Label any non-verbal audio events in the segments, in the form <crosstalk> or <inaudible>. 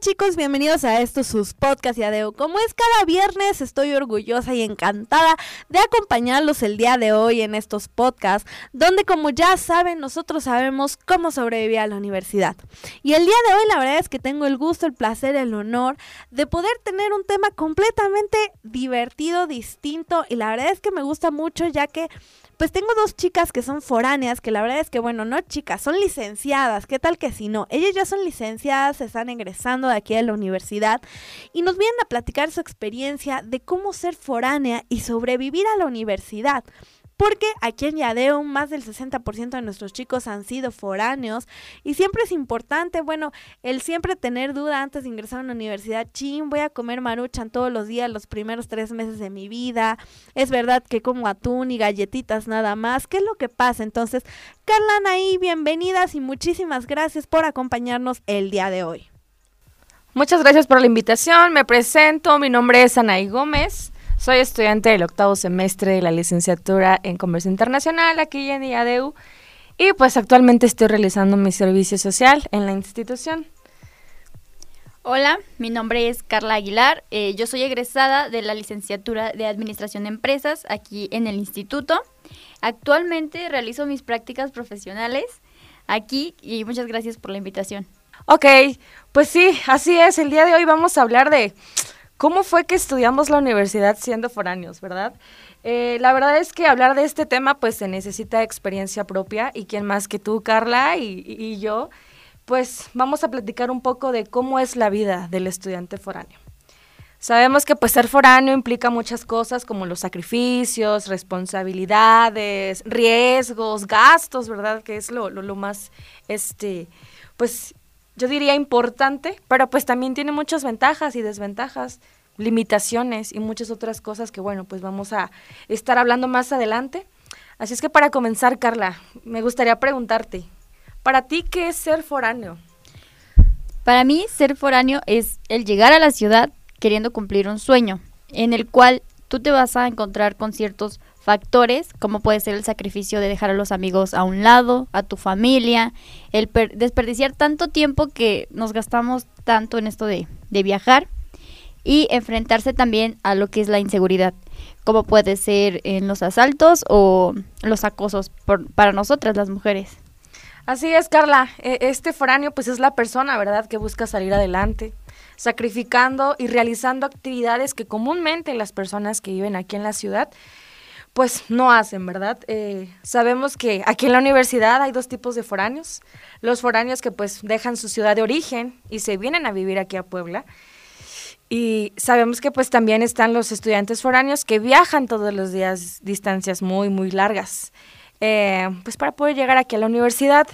chicos? Bienvenidos a estos sus podcasts y adeo. Como es cada viernes, estoy orgullosa y encantada de acompañarlos el día de hoy en estos podcasts, donde como ya saben, nosotros sabemos cómo sobrevivir a la universidad. Y el día de hoy la verdad es que tengo el gusto, el placer, el honor de poder tener un tema completamente divertido, distinto y la verdad es que me gusta mucho ya que pues tengo dos chicas que son foráneas, que la verdad es que, bueno, no chicas, son licenciadas. ¿Qué tal que si no? Ellas ya son licenciadas, se están ingresando de aquí a la universidad y nos vienen a platicar su experiencia de cómo ser foránea y sobrevivir a la universidad porque aquí en Yadeo más del 60% de nuestros chicos han sido foráneos y siempre es importante, bueno, el siempre tener duda antes de ingresar a una universidad, chin, voy a comer maruchan todos los días los primeros tres meses de mi vida, es verdad que como atún y galletitas nada más, ¿qué es lo que pasa? Entonces, Carla, Anaí, bienvenidas y muchísimas gracias por acompañarnos el día de hoy. Muchas gracias por la invitación, me presento, mi nombre es Anaí Gómez. Soy estudiante del octavo semestre de la licenciatura en Comercio Internacional aquí en IADEU y pues actualmente estoy realizando mi servicio social en la institución. Hola, mi nombre es Carla Aguilar. Eh, yo soy egresada de la licenciatura de Administración de Empresas aquí en el instituto. Actualmente realizo mis prácticas profesionales aquí y muchas gracias por la invitación. Ok, pues sí, así es. El día de hoy vamos a hablar de ¿Cómo fue que estudiamos la universidad siendo foráneos, verdad? Eh, la verdad es que hablar de este tema pues se necesita experiencia propia y quién más que tú, Carla, y, yo, pues vamos a platicar un poco de cómo es la vida del estudiante foráneo. Sabemos que pues ser foráneo implica muchas cosas como los sacrificios, responsabilidades, riesgos, gastos, ¿verdad? Que es lo, lo, más, este, pues yo diría importante, pero pues también tiene muchas ventajas y desventajas, limitaciones y muchas otras cosas que bueno, pues vamos a estar hablando más adelante. Así es que para comenzar, Carla, me gustaría preguntarte, ¿para ti qué es ser foráneo? Para mí, ser foráneo es el llegar a la ciudad queriendo cumplir un sueño, en el cual tú te vas a encontrar con ciertos factores, como puede ser el sacrificio de dejar a los amigos a un lado, a tu familia, el desperdiciar tanto tiempo que nos gastamos tanto en esto de, viajar y enfrentarse también a lo que es la inseguridad, como puede ser en los asaltos o los acosos para nosotras las mujeres. Así es, Carla. E, este foráneo pues es la persona, ¿verdad?, que busca salir adelante, sacrificando y realizando actividades que comúnmente las personas que viven aquí en la ciudad pues no hacen, ¿verdad? Eh, sabemos que aquí en la universidad hay dos tipos de foráneos. Los foráneos que pues dejan su ciudad de origen y se vienen a vivir aquí a Puebla. Y sabemos que pues también están los estudiantes foráneos que viajan todos los días distancias muy, muy largas, eh, pues para poder llegar aquí a la universidad.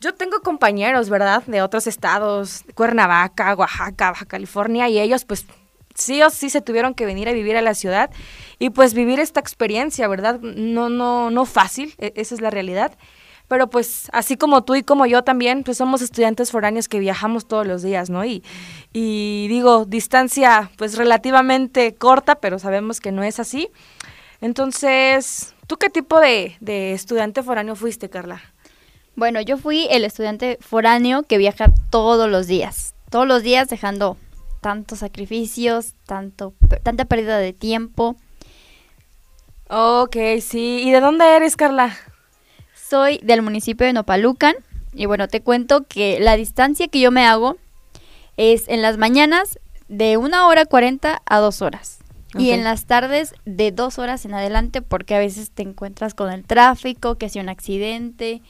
Yo tengo compañeros, ¿verdad? De otros estados, Cuernavaca, Oaxaca, Baja California, y ellos pues sí o sí se tuvieron que venir a vivir a la ciudad y pues vivir esta experiencia, ¿verdad? No, no, no fácil, e, esa es la realidad. Pero pues así como tú y como yo también, pues somos estudiantes foráneos que viajamos todos los días, ¿no? Y, y digo, distancia pues relativamente corta, pero sabemos que no es así. Entonces, ¿tú qué tipo de, de estudiante foráneo fuiste, Carla? Bueno, yo fui el estudiante foráneo que viaja todos los días, todos los días dejando tantos sacrificios, tanto, tanta pérdida de tiempo. Ok, sí. ¿Y de dónde eres, Carla? Soy del municipio de Nopalucan. Y bueno, te cuento que la distancia que yo me hago es en las mañanas de una hora cuarenta a dos horas. Y en las tardes de dos horas en adelante porque a veces te encuentras con el tráfico, que sea un accidente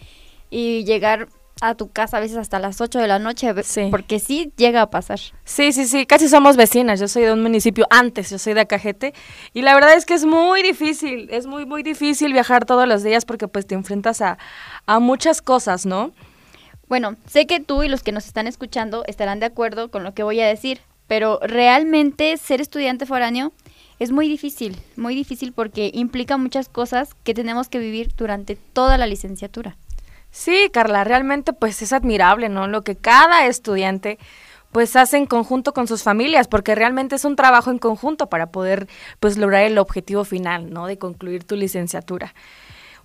y llegar a tu casa a veces hasta las 8 de la noche, porque sí llega a pasar. Sí, sí, sí, casi somos vecinas, yo soy de un municipio antes, yo soy de Acajete, y la verdad es que es muy difícil, es muy, muy difícil viajar todos los días porque pues te enfrentas a, a muchas cosas, ¿no? Bueno, sé que tú y los que nos están escuchando estarán de acuerdo con lo que voy a decir, pero realmente ser estudiante foráneo es muy difícil, muy difícil porque implica muchas cosas que tenemos que vivir durante toda la licenciatura. Sí, Carla, realmente pues es admirable, ¿no? Lo que cada estudiante pues hace en conjunto con sus familias, porque realmente es un trabajo en conjunto para poder pues lograr el objetivo final, ¿no? De concluir tu licenciatura.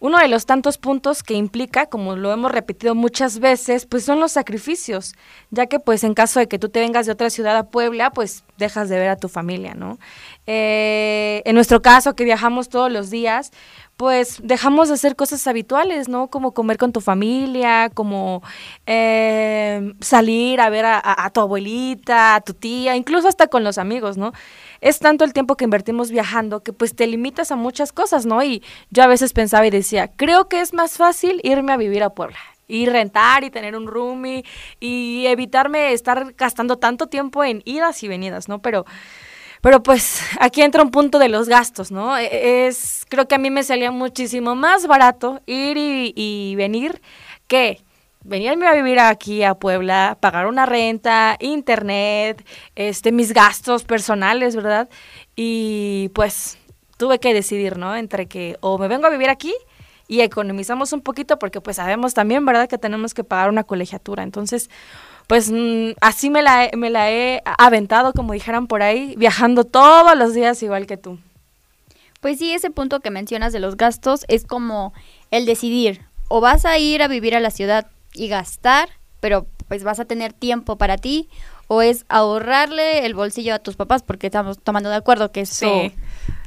Uno de los tantos puntos que implica, como lo hemos repetido muchas veces, pues son los sacrificios, ya que pues en caso de que tú te vengas de otra ciudad a Puebla, pues dejas de ver a tu familia, ¿no? Eh, en nuestro caso, que viajamos todos los días, pues dejamos de hacer cosas habituales, ¿no? Como comer con tu familia, como eh, salir a ver a, tu abuelita, a tu tía, incluso hasta con los amigos, ¿no? Es tanto el tiempo que invertimos viajando que pues te limitas a muchas cosas, ¿no? Y yo a veces pensaba y decía, creo que es más fácil irme a vivir a Puebla y rentar y tener un roomie y evitarme estar gastando tanto tiempo en idas y venidas, ¿no? Pero pero pues aquí entra un punto de los gastos, ¿no? E, es, creo que a mí me salía muchísimo más barato ir y, venir que venirme a vivir aquí a Puebla, pagar una renta, internet, este, mis gastos personales, ¿verdad? Y pues tuve que decidir, ¿no? Entre que o me vengo a vivir aquí y economizamos un poquito porque pues sabemos también, ¿verdad? Que tenemos que pagar una colegiatura. Entonces, pues mm, así me la, me la he aventado, como dijeran por ahí, viajando todos los días igual que tú. Pues sí, ese punto que mencionas de los gastos es como el decidir, o vas a ir a vivir a la ciudad y gastar, pero pues vas a tener tiempo para ti, o es ahorrarle el bolsillo a tus papás, porque estamos tomando de acuerdo que eso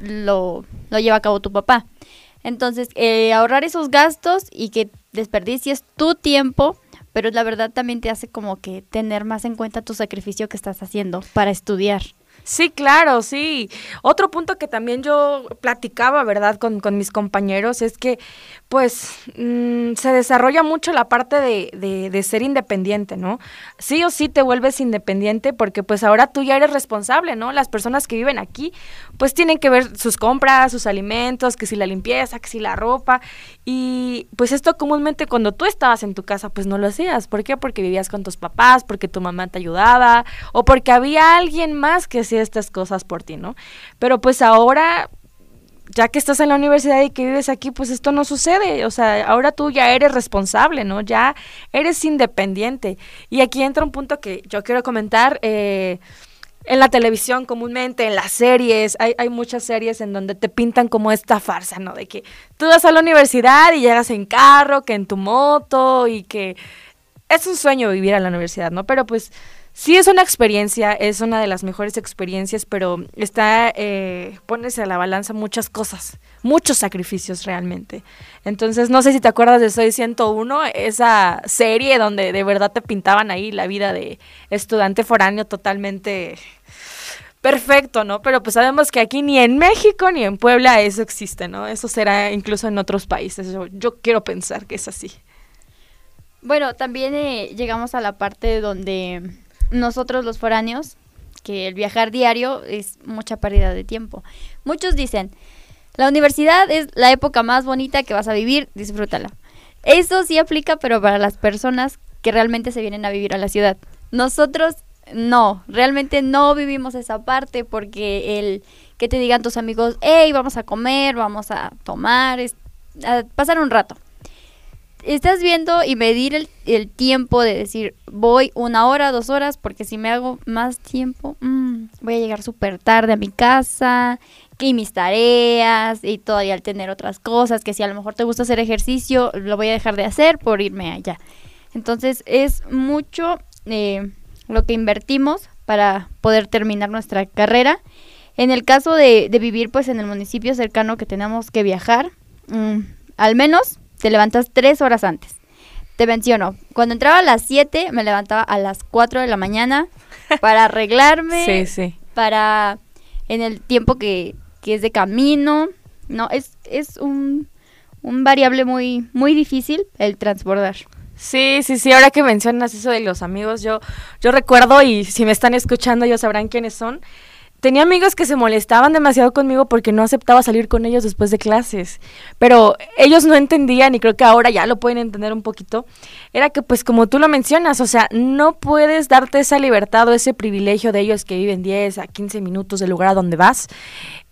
lo, lo, lleva a cabo tu papá. Entonces, eh, ahorrar esos gastos y que desperdicies tu tiempo pero la verdad también te hace como que tener más en cuenta tu sacrificio que estás haciendo para estudiar. Sí, claro, sí. Otro punto que también yo platicaba, ¿verdad?, con, con mis compañeros es que, pues, mm, se desarrolla mucho la parte de, de, de, ser independiente, ¿no? Sí o sí te vuelves independiente porque, pues, ahora tú ya eres responsable, ¿no? Las personas que viven aquí, pues, tienen que ver sus compras, sus alimentos, que si la limpieza, que si la ropa. Y, pues, esto comúnmente cuando tú estabas en tu casa, pues, no lo hacías. ¿Por qué? Porque vivías con tus papás, porque tu mamá te ayudaba o porque había alguien más que estas cosas por ti, ¿no? Pero pues ahora, ya que estás en la universidad y que vives aquí, pues esto no sucede. O sea, ahora tú ya eres responsable, ¿no? Ya eres independiente. Y aquí entra un punto que yo quiero comentar. Eh, en la televisión comúnmente, en las series, hay, hay, muchas series en donde te pintan como esta farsa, ¿no? De que tú vas a la universidad y llegas en carro, que en tu moto y que es un sueño vivir a la universidad, ¿no? Pero pues Sí, es una experiencia, es una de las mejores experiencias, pero está, eh, pones a la balanza muchas cosas, muchos sacrificios realmente. Entonces, no sé si te acuerdas de Soy 101, esa serie donde de verdad te pintaban ahí la vida de estudiante foráneo totalmente perfecto, ¿no? Pero pues sabemos que aquí ni en México ni en Puebla eso existe, ¿no? Eso será incluso en otros países. Yo, yo quiero pensar que es así. Bueno, también eh, llegamos a la parte donde nosotros los foráneos, que el viajar diario es mucha pérdida de tiempo. Muchos dicen, la universidad es la época más bonita que vas a vivir, disfrútala. Eso sí aplica, pero para las personas que realmente se vienen a vivir a la ciudad. Nosotros no, realmente no vivimos esa parte porque el que te digan tus amigos, hey, vamos a comer, vamos a tomar, a pasar un rato estás viendo y medir el, tiempo de decir, voy una hora, dos horas, porque si me hago más tiempo, mm, voy a llegar súper tarde a mi casa, y mis tareas, y todavía al tener otras cosas, que si a lo mejor te gusta hacer ejercicio, lo voy a dejar de hacer por irme allá. Entonces es mucho eh, lo que invertimos para poder terminar nuestra carrera. En el caso de, vivir pues en el municipio cercano que tenemos que viajar, mm, al menos te levantas tres horas antes. Te menciono, cuando entraba a las 7, me levantaba a las 4 de la mañana <laughs> para arreglarme. sí, sí. Para, en el tiempo que, que es de camino. No, es, es un, un variable muy, muy difícil el transbordar. Sí, sí, sí, ahora que mencionas eso de los amigos, yo, yo recuerdo y si me están escuchando ellos sabrán quiénes son. Tenía amigos que se molestaban demasiado conmigo porque no aceptaba salir con ellos después de clases, pero ellos no entendían y creo que ahora ya lo pueden entender un poquito. Era que pues como tú lo mencionas, o sea, no puedes darte esa libertad o ese privilegio de ellos que viven 10 a 15 minutos del lugar a donde vas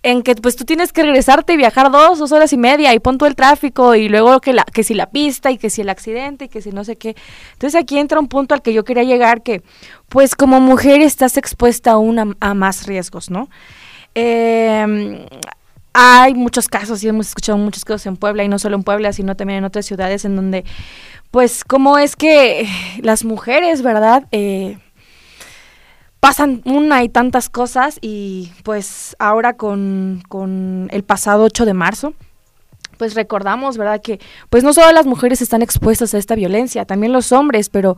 en que pues tú tienes que regresarte y viajar dos, dos horas y media y pon todo el tráfico y luego que, la, que si la pista y que si el accidente y que si no sé qué. Entonces aquí entra un punto al que yo quería llegar que pues como mujer estás expuesta aún a, más riesgos, ¿no? Em, hay muchos casos y hemos escuchado muchos casos en Puebla y no solo en Puebla, sino también en otras ciudades en donde, pues, cómo es que las mujeres, ¿verdad? Eh, pasan una y tantas cosas y pues ahora con, con el pasado 8 de marzo, pues recordamos, ¿verdad? Que pues no solo las mujeres están expuestas a esta violencia, también los hombres, pero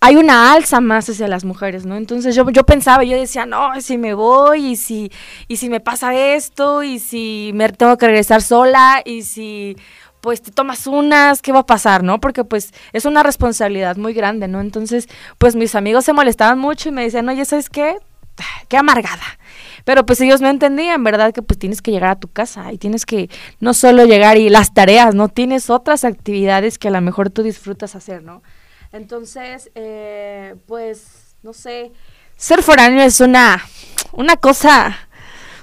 hay una alza más hacia las mujeres, ¿no? Entonces yo, yo pensaba, yo decía, no, si me voy y si, y si me pasa esto y si me tengo que regresar sola y si pues te tomas unas, ¿qué va a pasar, no? Porque pues es una responsabilidad muy grande, ¿no? Entonces, pues mis amigos se molestaban mucho y me decían, oye, ¿sabes qué? <sighs> Qué amargada. Pero pues ellos no entendían, ¿verdad? Que pues tienes que llegar a tu casa y tienes que no solo llegar y las tareas, ¿no? Tienes otras actividades que a lo mejor tú disfrutas hacer, ¿no? Entonces, eh, pues, no sé, ser foráneo es una, una cosa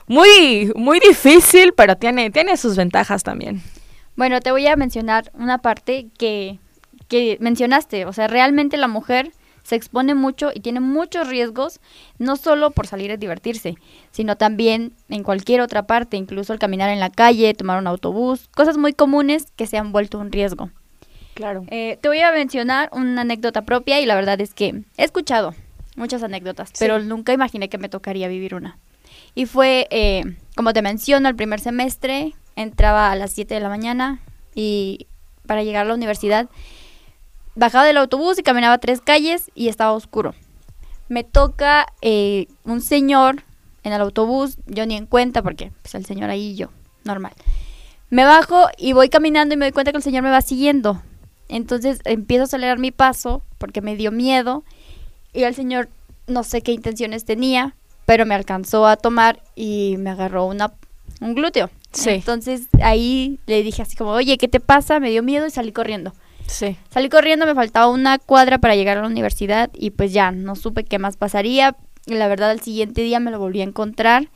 muy, muy difícil, pero tiene, tiene sus ventajas también. Bueno, te voy a mencionar una parte que, que mencionaste, o sea, realmente la mujer se expone mucho y tiene muchos riesgos, no solo por salir a divertirse, sino también en cualquier otra parte, incluso al caminar en la calle, tomar un autobús, cosas muy comunes que se han vuelto un riesgo. Claro. Eh, te voy a mencionar una anécdota propia y la verdad es que he escuchado muchas anécdotas, pero nunca imaginé que me tocaría vivir una. Y fue, eh, como te menciono, el primer semestre, entraba a las 7 de la mañana y para llegar a la universidad bajaba del autobús y caminaba tres calles y estaba oscuro. Me toca eh, un señor en el autobús, yo ni en cuenta porque pues el señor ahí y yo, normal. Me bajo y voy caminando y me doy cuenta que el señor me va siguiendo. Entonces empiezo a acelerar mi paso porque me dio miedo y el señor no sé qué intenciones tenía, pero me alcanzó a tomar y me agarró una, un glúteo. Sí. Entonces ahí le dije así como, oye, ¿qué te pasa? Me dio miedo y salí corriendo. Sí. Salí corriendo, me faltaba una cuadra para llegar a la universidad y pues ya, no supe qué más pasaría. Y la verdad, al siguiente día me lo volví a encontrar,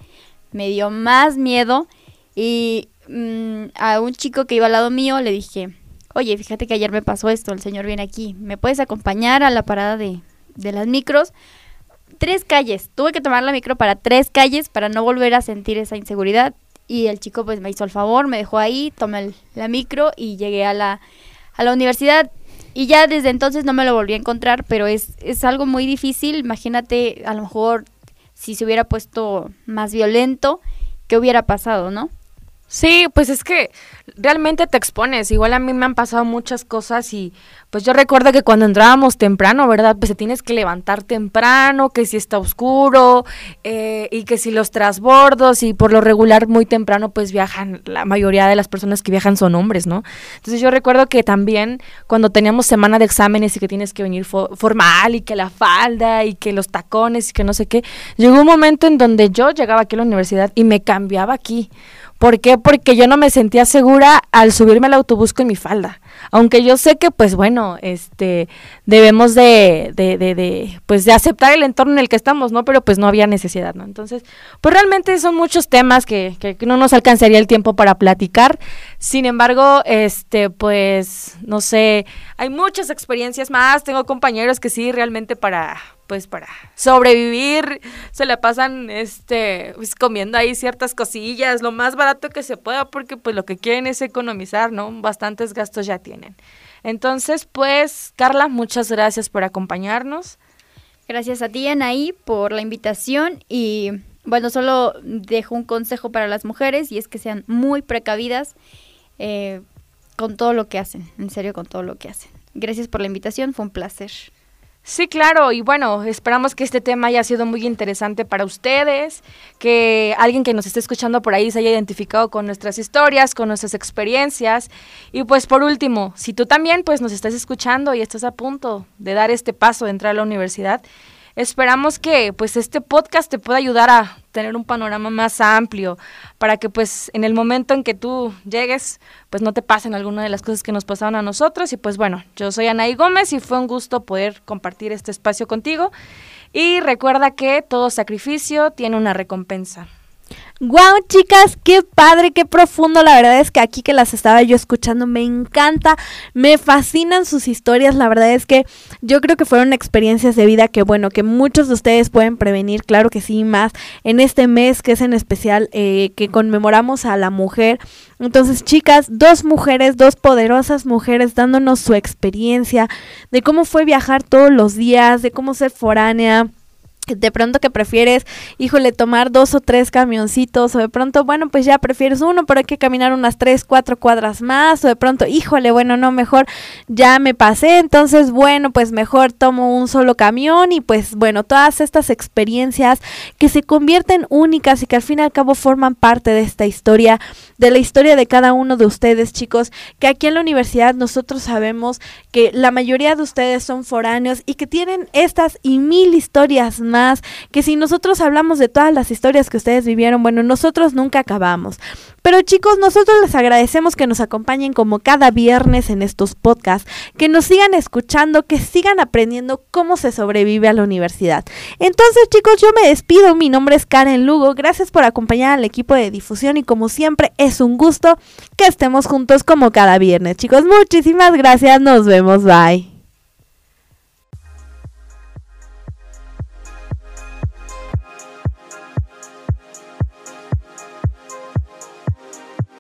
me dio más miedo y mm, a un chico que iba al lado mío le dije, oye, fíjate que ayer me pasó esto, el señor viene aquí, ¿me puedes acompañar a la parada de, de las micros? Tres calles, tuve que tomar la micro para tres calles para no volver a sentir esa inseguridad y el chico pues me hizo el favor, me dejó ahí, tomé el- la micro y llegué a la, a la universidad y ya desde entonces no me lo volví a encontrar, pero es, es algo muy difícil, imagínate a lo mejor si se hubiera puesto más violento, ¿qué hubiera pasado, no? Sí, pues es que realmente te expones. Igual a mí me han pasado muchas cosas y pues yo recuerdo que cuando entrábamos temprano, ¿verdad? Pues te tienes que levantar temprano, que si está oscuro eh, y que si los trasbordos y por lo regular muy temprano pues viajan, la mayoría de las personas que viajan son hombres, ¿no? Entonces yo recuerdo que también cuando teníamos semana de exámenes y que tienes que venir fo- formal y que la falda y que los tacones y que no sé qué, llegó un momento en donde yo llegaba aquí a la universidad y me cambiaba aquí. ¿Por qué? Porque yo no me sentía segura al subirme al autobús con mi falda. Aunque yo sé que, pues bueno, este, debemos de, de, de, de, pues de aceptar el entorno en el que estamos, ¿no? Pero pues no había necesidad, ¿no? Entonces, pues realmente son muchos temas que, que, no nos alcanzaría el tiempo para platicar. Sin embargo, este, pues, no sé, hay muchas experiencias más. Tengo compañeros que sí, realmente para, pues para sobrevivir se la pasan este pues, comiendo ahí ciertas cosillas lo más barato que se pueda porque pues lo que quieren es economizar no bastantes gastos ya tienen entonces pues Carla muchas gracias por acompañarnos Gracias a ti, Anaí, por la invitación y bueno, solo dejo un consejo para las mujeres y es que sean muy precavidas eh, con todo lo que hacen, en serio con todo lo que hacen. Gracias por la invitación, fue un placer. Sí, claro, y bueno, esperamos que este tema haya sido muy interesante para ustedes, que alguien que nos esté escuchando por ahí se haya identificado con nuestras historias, con nuestras experiencias. Y pues por último, si tú también pues nos estás escuchando y estás a punto de dar este paso de entrar a la universidad, esperamos que pues este podcast te pueda ayudar a tener un panorama más amplio para que pues en el momento en que tú llegues pues no te pasen alguna de las cosas que nos pasaron a nosotros y pues bueno, yo soy Anaí Gómez y fue un gusto poder compartir este espacio contigo y recuerda que todo sacrificio tiene una recompensa. Wow, chicas, qué padre, qué profundo. La verdad es que aquí que las estaba yo escuchando me encanta, me fascinan sus historias. La verdad es que yo creo que fueron experiencias de vida que, bueno, que muchos de ustedes pueden prevenir, claro que sí, más en este mes que es en especial eh, que conmemoramos a la mujer. Entonces, chicas, dos mujeres, dos poderosas mujeres dándonos su experiencia de cómo fue viajar todos los días, de cómo ser foránea de pronto que prefieres, híjole, tomar dos o tres camioncitos, o de pronto, bueno, pues ya prefieres uno, pero hay que caminar unas tres, cuatro cuadras más, o de pronto, híjole, bueno, no, mejor ya me pasé, entonces, bueno, pues mejor tomo un solo camión y pues, bueno, todas estas experiencias que se convierten únicas y que al fin y al cabo forman parte de esta historia, de la historia de cada uno de ustedes, chicos, que aquí en la universidad nosotros sabemos que la mayoría de ustedes son foráneos y que tienen estas y mil historias que si nosotros hablamos de todas las historias que ustedes vivieron, bueno, nosotros nunca acabamos. Pero chicos, nosotros les agradecemos que nos acompañen como cada viernes en estos podcasts, que nos sigan escuchando, que sigan aprendiendo cómo se sobrevive a la universidad. Entonces chicos, yo me despido, mi nombre es Karen Lugo, gracias por acompañar al equipo de difusión y como siempre es un gusto que estemos juntos como cada viernes. Chicos, muchísimas gracias, nos vemos, bye.